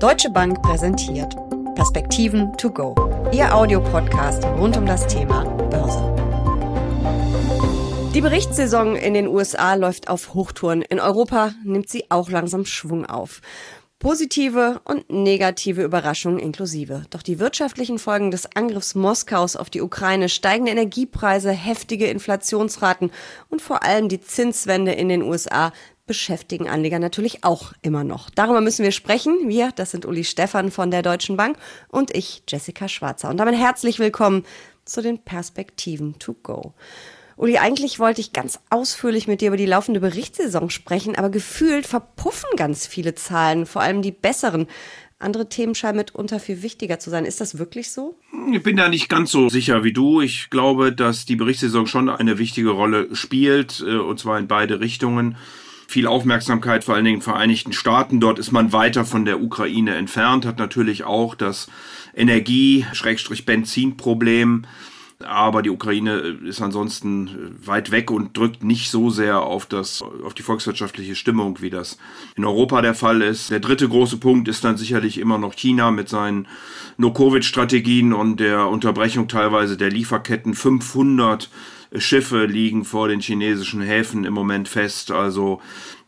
Deutsche Bank präsentiert Perspektiven to go. Ihr Audiopodcast rund um das Thema Börse. Die Berichtssaison in den USA läuft auf Hochtouren. In Europa nimmt sie auch langsam Schwung auf. Positive und negative Überraschungen inklusive. Doch die wirtschaftlichen Folgen des Angriffs Moskaus auf die Ukraine, steigende Energiepreise, heftige Inflationsraten und vor allem die Zinswende in den USA beschäftigen Anleger natürlich auch immer noch. Darüber müssen wir sprechen. Wir, das sind Uli Stephan von der Deutschen Bank und ich, Jessica Schwarzer. Und damit herzlich willkommen zu den Perspektiven to go. Uli, eigentlich wollte ich ganz ausführlich mit dir über die laufende Berichtssaison sprechen, aber gefühlt verpuffen ganz viele Zahlen, vor allem die besseren. Andere Themen scheinen mitunter viel wichtiger zu sein. Ist das wirklich so? Ich bin da nicht ganz so sicher wie du. Ich glaube, dass die Berichtssaison schon eine wichtige Rolle spielt, äh, und zwar in beide Richtungen. Viel Aufmerksamkeit vor allen Dingen in den Vereinigten Staaten. Dort ist man weiter von der Ukraine entfernt, hat natürlich auch das Energie-Benzinproblem aber die Ukraine ist ansonsten weit weg und drückt nicht so sehr auf, das, auf die volkswirtschaftliche Stimmung, wie das in Europa der Fall ist. Der dritte große Punkt ist dann sicherlich immer noch China mit seinen No-Covid-Strategien und der Unterbrechung teilweise der Lieferketten. 500 Schiffe liegen vor den chinesischen Häfen im Moment fest. Also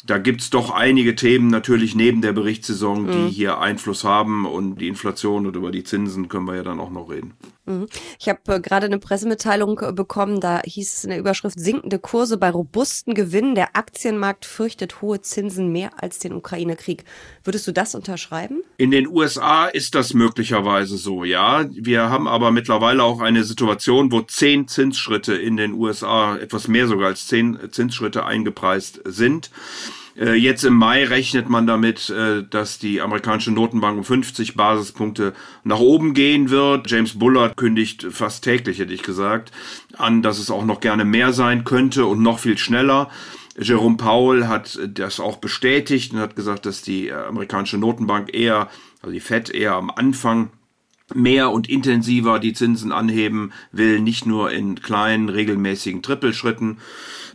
da gibt's doch einige Themen natürlich neben der Berichtssaison, die mhm. hier Einfluss haben und die Inflation und über die Zinsen können wir ja dann auch noch reden. Mhm. Ich habe äh, gerade eine Pressemitteilung äh, bekommen, da hieß es in der Überschrift sinkende Kurse bei robusten Gewinnen. Der Aktienmarkt fürchtet hohe Zinsen mehr als den Ukraine-Krieg. Würdest du das unterschreiben? In den USA ist das möglicherweise so, ja. Wir haben aber mittlerweile auch eine Situation, wo zehn Zinsschritte in den USA, etwas mehr sogar als zehn Zinsschritte eingepreist sind. Äh, jetzt im Mai rechnet man damit, äh, dass die amerikanische Notenbank um 50 Basispunkte nach oben gehen wird. James Bullard kündigt fast täglich, hätte ich gesagt, an, dass es auch noch gerne mehr sein könnte und noch viel schneller. Jerome Powell hat das auch bestätigt und hat gesagt, dass die äh, amerikanische Notenbank eher, also die Fed eher am Anfang mehr und intensiver die Zinsen anheben will, nicht nur in kleinen, regelmäßigen Trippelschritten.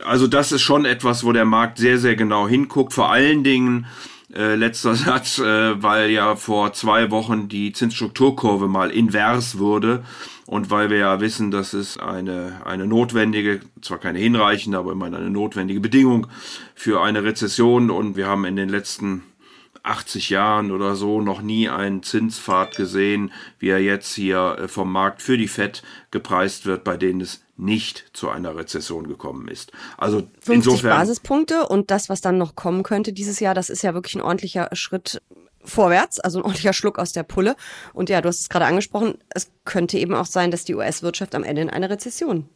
Also das ist schon etwas, wo der Markt sehr, sehr genau hinguckt. Vor allen Dingen, äh, letzter Satz, äh, weil ja vor zwei Wochen die Zinsstrukturkurve mal invers wurde und weil wir ja wissen, dass es eine, eine notwendige, zwar keine hinreichende, aber immerhin eine notwendige Bedingung für eine Rezession und wir haben in den letzten 80 Jahren oder so noch nie einen Zinspfad gesehen, wie er jetzt hier äh, vom Markt für die FED gepreist wird, bei denen es nicht zu einer Rezession gekommen ist. Also 50 insofern Basispunkte und das, was dann noch kommen könnte dieses Jahr, das ist ja wirklich ein ordentlicher Schritt vorwärts, also ein ordentlicher Schluck aus der Pulle. Und ja, du hast es gerade angesprochen, es könnte eben auch sein, dass die US-Wirtschaft am Ende in eine Rezession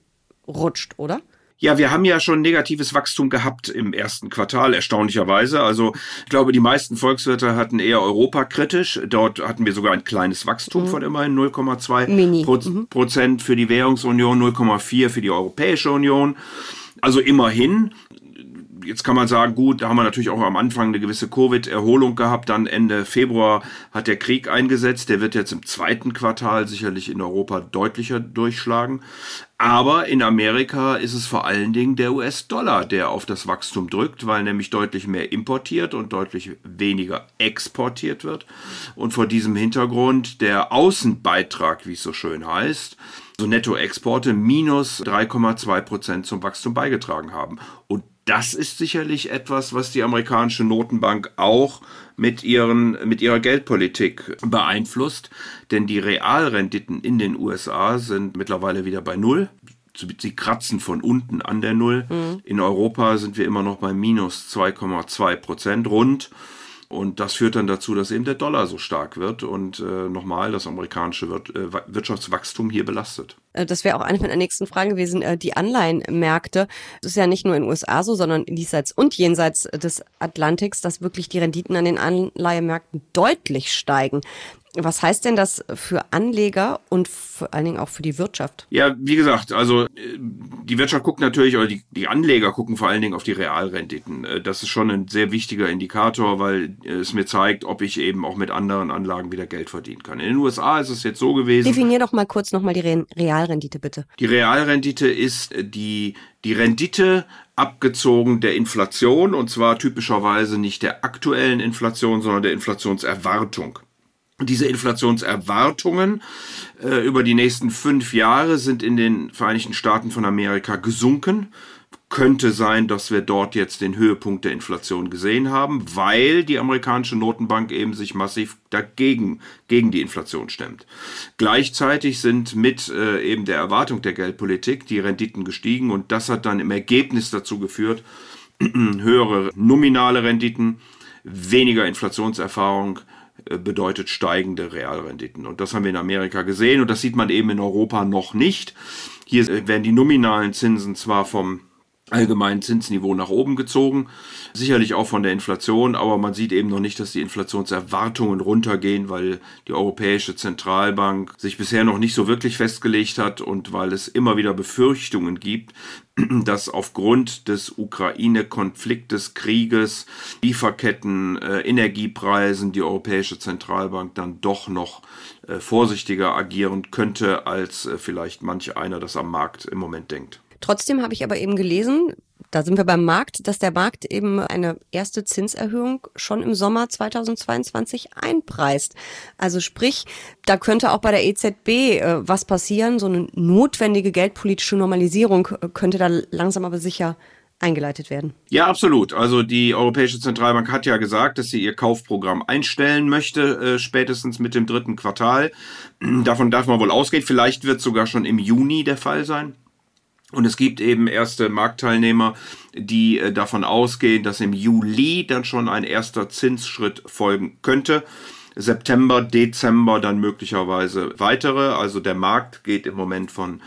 rutscht, oder? Ja, wir haben ja schon negatives Wachstum gehabt im ersten Quartal, erstaunlicherweise. Also ich glaube, die meisten Volkswirte hatten eher Europa kritisch. Dort hatten wir sogar ein kleines Wachstum mhm. von immerhin 0,2 Pro mhm. Prozent für die Währungsunion, 0,4 für die Europäische Union. Also immerhin jetzt kann man sagen, gut, da haben wir natürlich auch am Anfang eine gewisse Covid-Erholung gehabt. Dann Ende Februar hat der Krieg eingesetzt. Der wird jetzt im zweiten Quartal sicherlich in Europa deutlicher durchschlagen. Aber in Amerika ist es vor allen Dingen der US-Dollar, der auf das Wachstum drückt, weil nämlich deutlich mehr importiert und deutlich weniger exportiert wird. Und vor diesem Hintergrund der Außenbeitrag, wie es so schön heißt, so Nettoexporte minus 3,2 Prozent zum Wachstum beigetragen haben. Und das ist sicherlich etwas, was die amerikanische Notenbank auch mit, ihren, mit ihrer Geldpolitik beeinflusst. Denn die Realrenditen in den USA sind mittlerweile wieder bei Null. Sie kratzen von unten an der Null. Mhm. In Europa sind wir immer noch bei minus 2,2 Prozent rund. Und das führt dann dazu, dass eben der Dollar so stark wird und äh, nochmal das amerikanische äh, Wirtschaftswachstum hier belastet. Äh, das wäre auch eine meiner nächsten Fragen gewesen. Äh, die Anleihenmärkte, das ist ja nicht nur in den USA so, sondern diesseits und jenseits des Atlantiks, dass wirklich die Renditen an den Anleihemärkten deutlich steigen. Was heißt denn das für Anleger und vor allen Dingen auch für die Wirtschaft? Ja, wie gesagt, also äh, die Wirtschaft guckt natürlich, oder die, die Anleger gucken vor allen Dingen auf die Realrenditen. Äh, das ist schon ein sehr wichtiger Indikator, weil es mir zeigt, ob ich eben auch mit anderen Anlagen wieder Geld verdienen kann. In den USA ist es jetzt so gewesen. Definier doch mal kurz nochmal die Realrendite, bitte. Die Realrendite ist die, die Rendite abgezogen der Inflation und zwar typischerweise nicht der aktuellen Inflation, sondern der Inflationserwartung. Diese Inflationserwartungen äh, über die nächsten fünf Jahre sind in den Vereinigten Staaten von Amerika gesunken könnte sein, dass wir dort jetzt den Höhepunkt der Inflation gesehen haben, weil die amerikanische Notenbank eben sich massiv dagegen, gegen die Inflation stemmt. Gleichzeitig sind mit äh, eben der Erwartung der Geldpolitik die Renditen gestiegen und das hat dann im Ergebnis dazu geführt, höhere nominale Renditen, weniger Inflationserfahrung, bedeutet steigende Realrenditen. Und das haben wir in Amerika gesehen und das sieht man eben in Europa noch nicht. Hier werden die nominalen Zinsen zwar vom allgemeinen Zinsniveau nach oben gezogen. Sicherlich auch von der Inflation, aber man sieht eben noch nicht, dass die Inflationserwartungen runtergehen, weil die Europäische Zentralbank sich bisher noch nicht so wirklich festgelegt hat und weil es immer wieder Befürchtungen gibt, dass aufgrund des Ukraine-Konfliktes, Krieges, Lieferketten, äh, Energiepreisen die Europäische Zentralbank dann doch noch äh, vorsichtiger agieren könnte, als äh, vielleicht manch einer das am Markt im Moment denkt. Trotzdem habe ich aber eben gelesen, da sind wir beim Markt, dass der Markt eben eine erste Zinserhöhung schon im Sommer 2022 einpreist. Also sprich, da könnte auch bei der EZB äh, was passieren. So eine notwendige geldpolitische Normalisierung äh, könnte da langsam aber sicher eingeleitet werden. Ja, absolut. Also die Europäische Zentralbank hat ja gesagt, dass sie ihr Kaufprogramm einstellen möchte, äh, spätestens mit dem dritten Quartal. Davon darf man wohl ausgehen. Vielleicht wird es sogar schon im Juni der Fall sein. Und es gibt eben erste Marktteilnehmer, die äh, davon ausgehen, dass im Juli dann schon ein erster Zinsschritt folgen könnte. September, Dezember dann möglicherweise weitere. Also der Markt geht im Moment von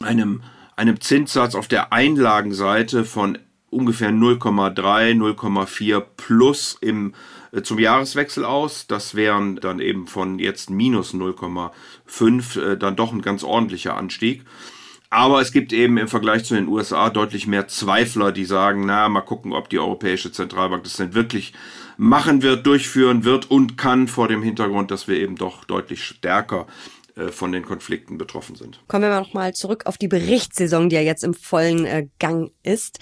einem, einem Zinssatz auf der Einlagenseite von ungefähr 0,3, 0,4 plus im, äh, zum Jahreswechsel aus. Das wären dann eben von jetzt minus 0,5 äh, dann doch ein ganz ordentlicher Anstieg. Aber es gibt eben im Vergleich zu den USA deutlich mehr Zweifler, die sagen, na, mal gucken, ob die Europäische Zentralbank das denn wirklich machen wird, durchführen wird und kann vor dem Hintergrund, dass wir eben doch deutlich stärker äh, von den Konflikten betroffen sind. Kommen wir noch mal zurück auf die Berichtssaison, die ja jetzt im vollen äh, Gang ist.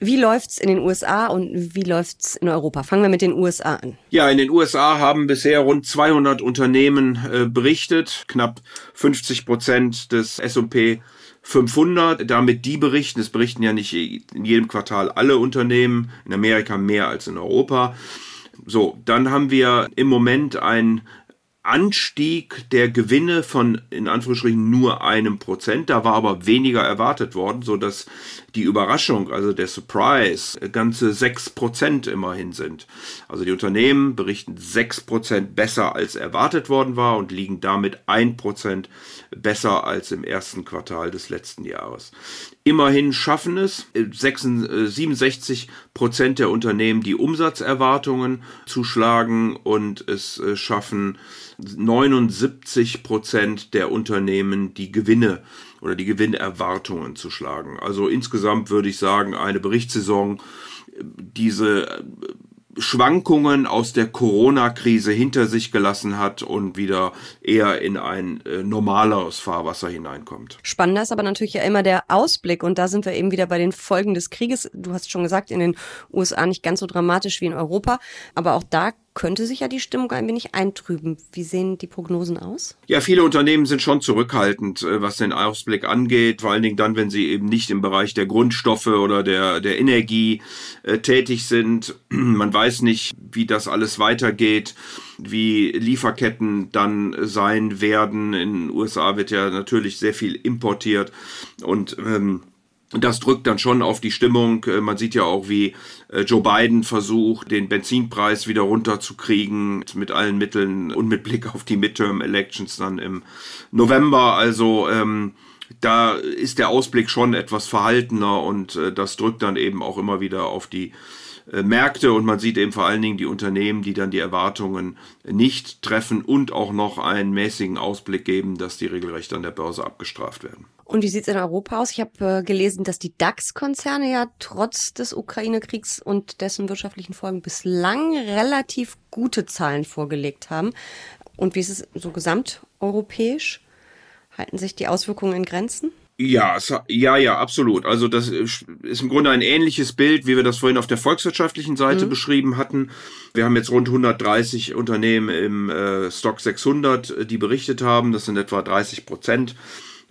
Wie läuft's in den USA und wie läuft's in Europa? Fangen wir mit den USA an. Ja, in den USA haben bisher rund 200 Unternehmen äh, berichtet, knapp 50 Prozent des S&P 500, damit die berichten, es berichten ja nicht in jedem Quartal alle Unternehmen, in Amerika mehr als in Europa. So, dann haben wir im Moment ein Anstieg der Gewinne von in Anführungsstrichen nur einem Prozent. Da war aber weniger erwartet worden, so dass die Überraschung, also der Surprise, ganze sechs Prozent immerhin sind. Also die Unternehmen berichten sechs Prozent besser als erwartet worden war und liegen damit ein Prozent besser als im ersten Quartal des letzten Jahres. Immerhin schaffen es 67 Prozent der Unternehmen die Umsatzerwartungen zu schlagen und es äh, schaffen 79 Prozent der Unternehmen die Gewinne oder die Gewinnerwartungen zu schlagen. Also insgesamt würde ich sagen, eine Berichtssaison, diese Schwankungen aus der Corona-Krise hinter sich gelassen hat und wieder eher in ein äh, normaleres Fahrwasser hineinkommt. Spannender ist aber natürlich ja immer der Ausblick und da sind wir eben wieder bei den Folgen des Krieges. Du hast schon gesagt, in den USA nicht ganz so dramatisch wie in Europa, aber auch da könnte sich ja die Stimmung ein wenig eintrüben. Wie sehen die Prognosen aus? Ja, viele Unternehmen sind schon zurückhaltend, äh, was den Ausblick angeht, vor allen Dingen dann, wenn sie eben nicht im Bereich der Grundstoffe oder der, der Energie äh, tätig sind. Man weiß nicht, wie das alles weitergeht, wie Lieferketten dann sein werden. In den USA wird ja natürlich sehr viel importiert und ähm, das drückt dann schon auf die Stimmung. Äh, man sieht ja auch, wie äh, Joe Biden versucht, den Benzinpreis wieder runterzukriegen mit allen Mitteln und mit Blick auf die Midterm Elections dann im November. Also ähm, da ist der Ausblick schon etwas verhaltener und äh, das drückt dann eben auch immer wieder auf die äh, Märkte und man sieht eben vor allen Dingen die Unternehmen, die dann die Erwartungen nicht treffen und auch noch einen mäßigen Ausblick geben, dass die regelrecht an der Börse abgestraft werden. Und wie sieht es in Europa aus? Ich habe äh, gelesen, dass die DAX-Konzerne ja trotz des Ukraine-Kriegs und dessen wirtschaftlichen Folgen bislang relativ gute Zahlen vorgelegt haben. Und wie ist es so gesamteuropäisch? Halten sich die Auswirkungen in Grenzen? Ja, ja, ja, absolut. Also das ist im Grunde ein ähnliches Bild, wie wir das vorhin auf der volkswirtschaftlichen Seite mhm. beschrieben hatten. Wir haben jetzt rund 130 Unternehmen im äh, Stock 600, die berichtet haben. Das sind etwa 30 Prozent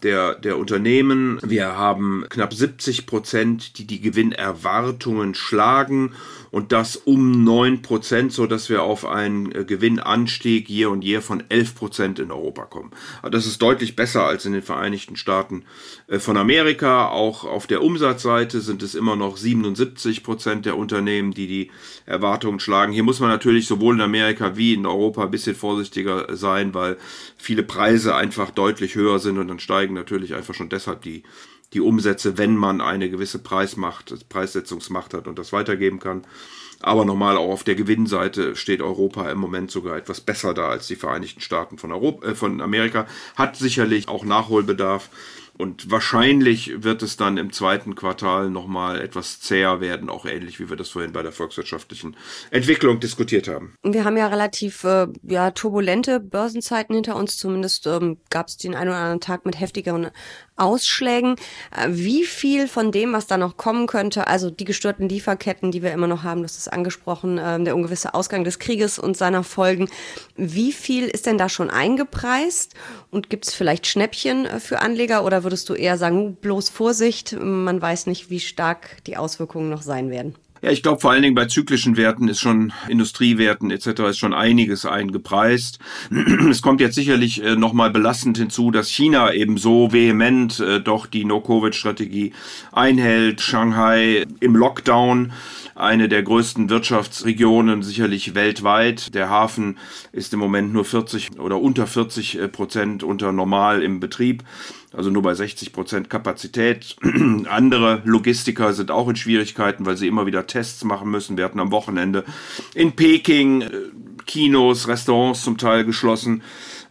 der, der Unternehmen. Wir haben knapp 70 Prozent, die die Gewinnerwartungen schlagen und das um 9 Prozent, so dass wir auf einen äh, Gewinnanstieg year und year von 11 Prozent in Europa kommen. Das ist deutlich besser als in den Vereinigten Staaten äh, von Amerika. Auch auf der Umsatzseite sind es immer noch 77 Prozent der Unternehmen, die die Erwartungen schlagen. Hier muss man natürlich sowohl in Amerika wie in Europa ein bisschen vorsichtiger sein, weil viele Preise einfach deutlich höher sind und dann steigen natürlich einfach schon deshalb die die Umsätze, wenn man eine gewisse Preismacht, Preissetzungsmacht hat und das weitergeben kann. Aber nochmal auch auf der Gewinnseite steht Europa im Moment sogar etwas besser da als die Vereinigten Staaten von, Europa, äh, von Amerika. Hat sicherlich auch Nachholbedarf. Und wahrscheinlich wird es dann im zweiten Quartal nochmal etwas zäher werden, auch ähnlich wie wir das vorhin bei der volkswirtschaftlichen Entwicklung diskutiert haben. Wir haben ja relativ äh, ja, turbulente Börsenzeiten hinter uns. Zumindest ähm, gab es den einen oder anderen Tag mit heftigeren Ausschlägen. Äh, wie viel von dem, was da noch kommen könnte, also die gestörten Lieferketten, die wir immer noch haben, das ist angesprochen, äh, der ungewisse Ausgang des Krieges und seiner Folgen, wie viel ist denn da schon eingepreist? Und gibt es vielleicht Schnäppchen äh, für Anleger oder würdest du eher sagen, bloß Vorsicht, man weiß nicht, wie stark die Auswirkungen noch sein werden? Ja, ich glaube vor allen Dingen bei zyklischen Werten ist schon Industriewerten etc. ist schon einiges eingepreist. Es kommt jetzt sicherlich äh, nochmal belastend hinzu, dass China eben so vehement äh, doch die No-Covid-Strategie einhält. Shanghai im Lockdown eine der größten Wirtschaftsregionen sicherlich weltweit. Der Hafen ist im Moment nur 40 oder unter 40 äh, Prozent unter normal im Betrieb also nur bei 60 Prozent Kapazität. Andere Logistiker sind auch in Schwierigkeiten, weil sie immer wieder Tests machen müssen. Wir hatten am Wochenende in Peking äh, Kinos, Restaurants zum Teil geschlossen.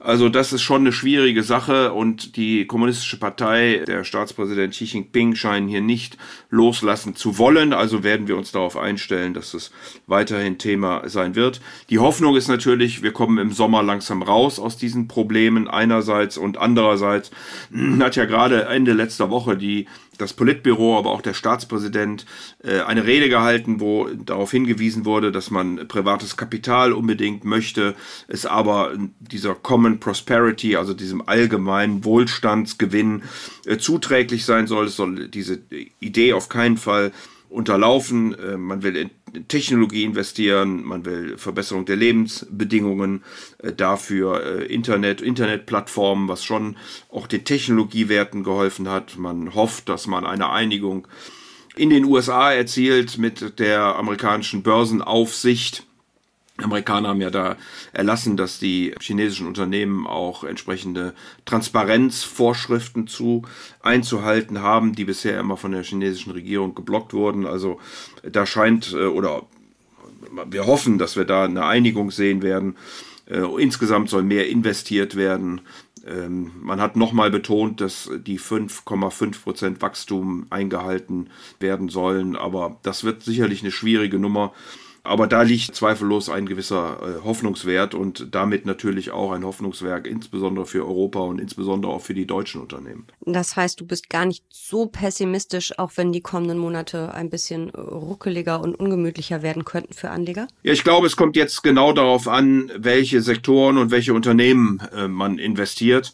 Also das ist schon eine schwierige Sache und die kommunistische Partei, der Staatspräsident Xi Jinping scheinen hier nicht loslassen zu wollen. Also werden wir uns darauf einstellen, dass es weiterhin Thema sein wird. Die Hoffnung ist natürlich, wir kommen im Sommer langsam raus aus diesen Problemen einerseits und andererseits hat ja gerade Ende letzter Woche die das Politbüro, aber auch der Staatspräsident äh, eine Rede gehalten, wo darauf hingewiesen wurde, dass man privates Kapital unbedingt möchte, es aber dieser Common Prosperity, also diesem allgemeinen Wohlstandsgewinn äh, zuträglich sein soll. Es soll diese Idee auf keinen Fall unterlaufen. Äh, man will in Technologie investieren, man will Verbesserung der Lebensbedingungen, äh, dafür äh, Internet, Internetplattformen, was schon auch den Technologiewerten geholfen hat. Man hofft, dass man eine Einigung in den USA erzielt mit der amerikanischen Börsenaufsicht Amerikaner haben ja da erlassen, dass die chinesischen Unternehmen auch entsprechende Transparenzvorschriften zu einzuhalten haben, die bisher immer von der chinesischen Regierung geblockt wurden. Also da scheint äh, oder wir hoffen, dass wir da eine Einigung sehen werden. Äh, insgesamt soll mehr investiert werden. Ähm, man hat nochmal betont, dass die 5,5% Wachstum eingehalten werden sollen, aber das wird sicherlich eine schwierige Nummer. Aber da liegt zweifellos ein gewisser äh, Hoffnungswert und damit natürlich auch ein Hoffnungswerk, insbesondere für Europa und insbesondere auch für die deutschen Unternehmen. Das heißt, du bist gar nicht so pessimistisch, auch wenn die kommenden Monate ein bisschen ruckeliger und ungemütlicher werden könnten für Anleger? Ja, ich glaube, es kommt jetzt genau darauf an, welche Sektoren und welche Unternehmen äh, man investiert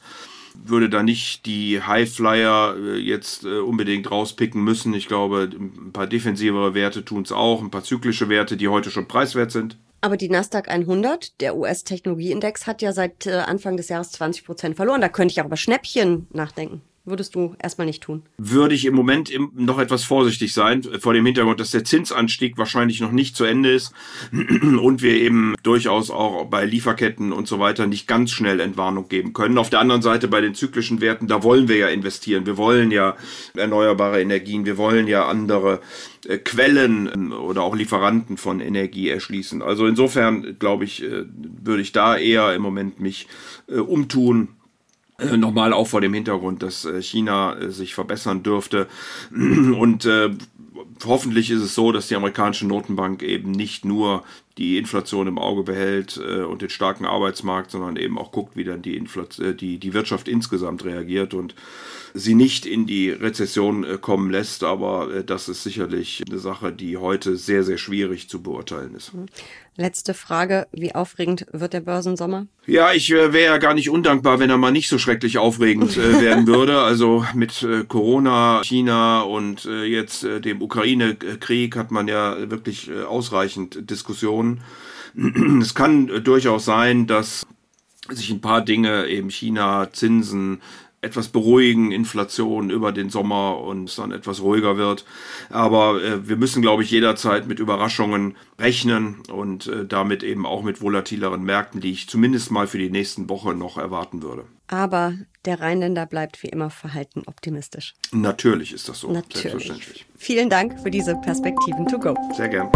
würde da nicht die Highflyer äh, jetzt äh, unbedingt rauspicken müssen. Ich glaube, ein paar defensivere Werte tun es auch, ein paar zyklische Werte, die heute schon preiswert sind. Aber die Nasdaq 100, der US-Technologieindex, hat ja seit äh, Anfang des Jahres 20 Prozent verloren. Da könnte ich auch über Schnäppchen nachdenken würdest du erstmal nicht tun? Würde ich im Moment noch etwas vorsichtig sein, vor dem Hintergrund, dass der Zinsanstieg wahrscheinlich noch nicht zu Ende ist und wir eben durchaus auch bei Lieferketten und so weiter nicht ganz schnell Entwarnung geben können. Auf der anderen Seite bei den zyklischen Werten, da wollen wir ja investieren. Wir wollen ja erneuerbare Energien, wir wollen ja andere äh, Quellen ähm, oder auch Lieferanten von Energie erschließen. Also insofern glaube ich, äh, würde ich da eher im Moment mich äh, umtun äh, nochmal auch vor dem Hintergrund, dass äh, China äh, sich verbessern dürfte. Und äh, hoffentlich ist es so, dass die amerikanische Notenbank eben nicht nur die Inflation im Auge behält äh, und den starken Arbeitsmarkt, sondern eben auch guckt, wie dann die, Inflation, äh, die, die Wirtschaft insgesamt reagiert und sie nicht in die Rezession äh, kommen lässt. Aber äh, das ist sicherlich eine Sache, die heute sehr, sehr schwierig zu beurteilen ist. Letzte Frage. Wie aufregend wird der Börsensommer? Ja, ich äh, wäre ja gar nicht undankbar, wenn er mal nicht so schrecklich aufregend äh, werden würde. Also mit äh, Corona, China und jetzt dem Ukraine-Krieg hat man ja wirklich ausreichend Diskussionen. es kann äh, durchaus sein, dass sich ein paar Dinge, eben China, Zinsen, etwas beruhigen, Inflation über den Sommer und es dann etwas ruhiger wird. Aber äh, wir müssen, glaube ich, jederzeit mit Überraschungen rechnen und äh, damit eben auch mit volatileren Märkten, die ich zumindest mal für die nächsten Wochen noch erwarten würde. Aber der Rheinländer bleibt wie immer verhalten optimistisch. Natürlich ist das so. Natürlich. Vielen Dank für diese Perspektiven to go. Sehr gern.